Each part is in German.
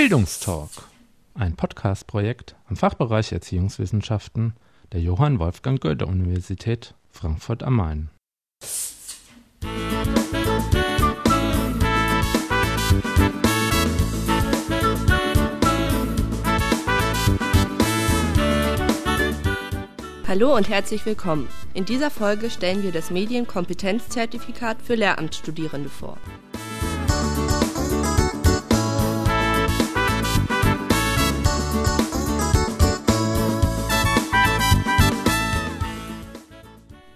Bildungstalk, ein Podcast-Projekt am Fachbereich Erziehungswissenschaften der Johann Wolfgang Goethe Universität Frankfurt am Main. Hallo und herzlich willkommen. In dieser Folge stellen wir das Medienkompetenzzertifikat für Lehramtsstudierende vor.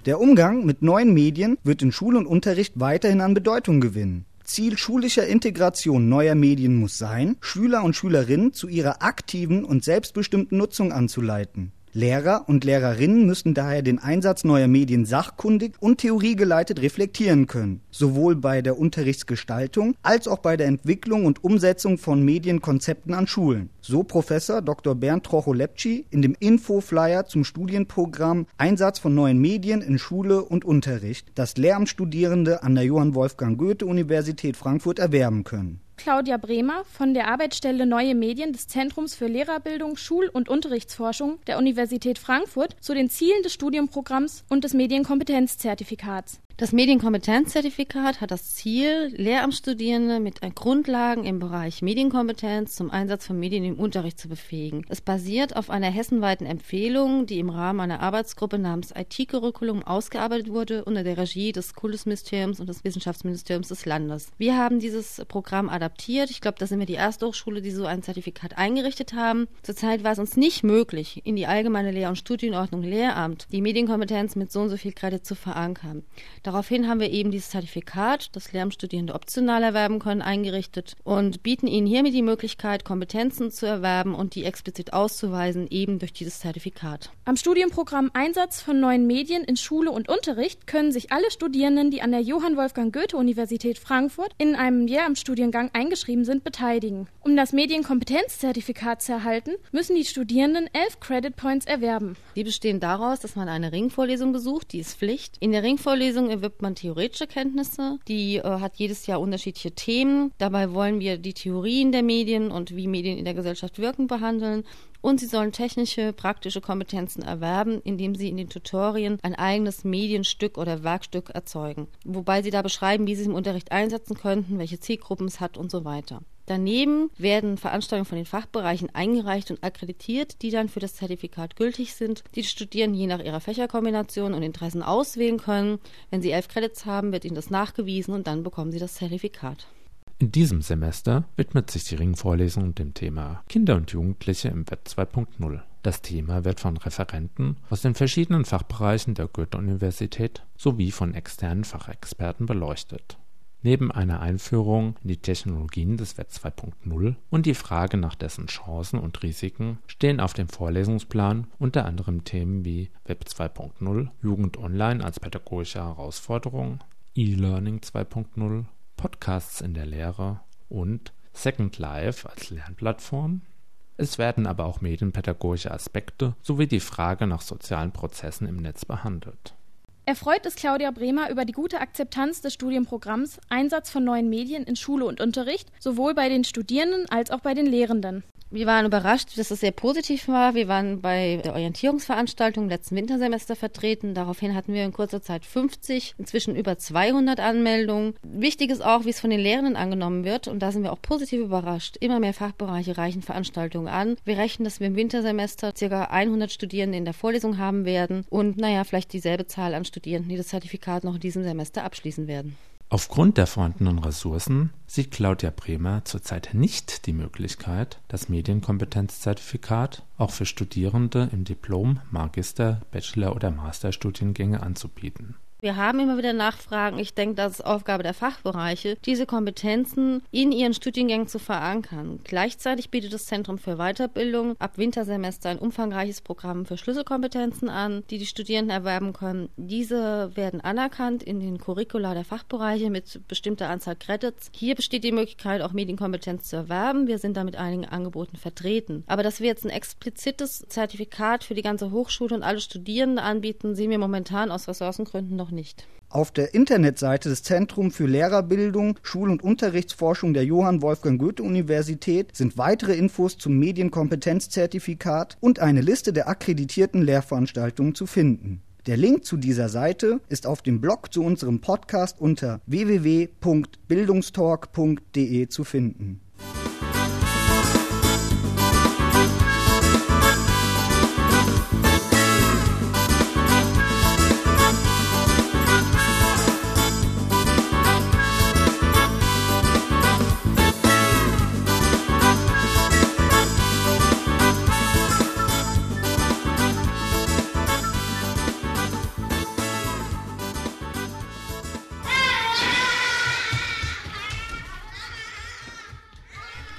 Der Umgang mit neuen Medien wird in Schule und Unterricht weiterhin an Bedeutung gewinnen. Ziel schulischer Integration neuer Medien muss sein, Schüler und Schülerinnen zu ihrer aktiven und selbstbestimmten Nutzung anzuleiten. Lehrer und Lehrerinnen müssten daher den Einsatz neuer Medien sachkundig und theoriegeleitet reflektieren können, sowohl bei der Unterrichtsgestaltung als auch bei der Entwicklung und Umsetzung von Medienkonzepten an Schulen. So Professor Dr. Bernd Trocholepci in dem Infoflyer zum Studienprogramm Einsatz von neuen Medien in Schule und Unterricht, das Lehramtsstudierende an der Johann Wolfgang Goethe Universität Frankfurt erwerben können. Claudia Bremer von der Arbeitsstelle Neue Medien des Zentrums für Lehrerbildung, Schul- und Unterrichtsforschung der Universität Frankfurt zu den Zielen des Studienprogramms und des Medienkompetenzzertifikats. Das Medienkompetenzzertifikat hat das Ziel, Lehramtsstudierende mit Grundlagen im Bereich Medienkompetenz zum Einsatz von Medien im Unterricht zu befähigen. Es basiert auf einer hessenweiten Empfehlung, die im Rahmen einer Arbeitsgruppe namens IT-Curriculum ausgearbeitet wurde unter der Regie des Kultusministeriums und des Wissenschaftsministeriums des Landes. Wir haben dieses Programm adaptiert. Ich glaube, da sind wir die erste Hochschule, die so ein Zertifikat eingerichtet haben. Zurzeit war es uns nicht möglich, in die allgemeine Lehr- und Studienordnung Lehramt die Medienkompetenz mit so und so viel Kredit zu verankern. Daraufhin haben wir eben dieses Zertifikat, das Lehramtsstudierende optional erwerben können, eingerichtet und bieten ihnen hiermit die Möglichkeit, Kompetenzen zu erwerben und die explizit auszuweisen, eben durch dieses Zertifikat. Am Studienprogramm Einsatz von neuen Medien in Schule und Unterricht können sich alle Studierenden, die an der Johann Wolfgang Goethe Universität Frankfurt in einem Lehramtsstudiengang eingeschrieben sind, beteiligen. Um das Medienkompetenzzertifikat zu erhalten, müssen die Studierenden elf Credit Points erwerben. Die bestehen daraus, dass man eine Ringvorlesung besucht, die ist Pflicht. In der Ringvorlesung erwirbt man theoretische Kenntnisse. Die äh, hat jedes Jahr unterschiedliche Themen. Dabei wollen wir die Theorien der Medien und wie Medien in der Gesellschaft wirken behandeln. Und sie sollen technische, praktische Kompetenzen erwerben, indem sie in den Tutorien ein eigenes Medienstück oder Werkstück erzeugen. Wobei sie da beschreiben, wie sie es im Unterricht einsetzen könnten, welche Zielgruppen es hat und so weiter. Daneben werden Veranstaltungen von den Fachbereichen eingereicht und akkreditiert, die dann für das Zertifikat gültig sind, die die Studierenden je nach ihrer Fächerkombination und Interessen auswählen können. Wenn sie elf Credits haben, wird ihnen das nachgewiesen und dann bekommen sie das Zertifikat. In diesem Semester widmet sich die Ringvorlesung dem Thema Kinder und Jugendliche im Web 2.0. Das Thema wird von Referenten aus den verschiedenen Fachbereichen der Goethe-Universität sowie von externen Fachexperten beleuchtet. Neben einer Einführung in die Technologien des Web 2.0 und die Frage nach dessen Chancen und Risiken stehen auf dem Vorlesungsplan unter anderem Themen wie Web 2.0, Jugend online als pädagogische Herausforderung, E-Learning 2.0, Podcasts in der Lehre und Second Life als Lernplattform. Es werden aber auch medienpädagogische Aspekte sowie die Frage nach sozialen Prozessen im Netz behandelt. Erfreut ist Claudia Bremer über die gute Akzeptanz des Studienprogramms Einsatz von neuen Medien in Schule und Unterricht, sowohl bei den Studierenden als auch bei den Lehrenden. Wir waren überrascht, dass es sehr positiv war. Wir waren bei der Orientierungsveranstaltung im letzten Wintersemester vertreten. Daraufhin hatten wir in kurzer Zeit 50, inzwischen über 200 Anmeldungen. Wichtig ist auch, wie es von den Lehrenden angenommen wird. Und da sind wir auch positiv überrascht. Immer mehr Fachbereiche reichen Veranstaltungen an. Wir rechnen, dass wir im Wintersemester ca. 100 Studierende in der Vorlesung haben werden. Und naja, vielleicht dieselbe Zahl an Studierenden, die das Zertifikat noch in diesem Semester abschließen werden. Aufgrund der vorhandenen Ressourcen sieht Claudia Bremer zurzeit nicht die Möglichkeit, das Medienkompetenzzertifikat auch für Studierende im Diplom-, Magister-, Bachelor- oder Masterstudiengänge anzubieten wir haben immer wieder Nachfragen. Ich denke, das ist Aufgabe der Fachbereiche, diese Kompetenzen in ihren Studiengängen zu verankern. Gleichzeitig bietet das Zentrum für Weiterbildung ab Wintersemester ein umfangreiches Programm für Schlüsselkompetenzen an, die die Studierenden erwerben können. Diese werden anerkannt in den Curricula der Fachbereiche mit bestimmter Anzahl Credits. Hier besteht die Möglichkeit, auch Medienkompetenz zu erwerben. Wir sind da mit einigen Angeboten vertreten. Aber dass wir jetzt ein explizites Zertifikat für die ganze Hochschule und alle Studierenden anbieten, sehen wir momentan aus Ressourcengründen noch nicht. Auf der Internetseite des Zentrum für Lehrerbildung, Schul- und Unterrichtsforschung der Johann Wolfgang Goethe Universität sind weitere Infos zum Medienkompetenzzertifikat und eine Liste der akkreditierten Lehrveranstaltungen zu finden. Der Link zu dieser Seite ist auf dem Blog zu unserem Podcast unter www.bildungstalk.de zu finden.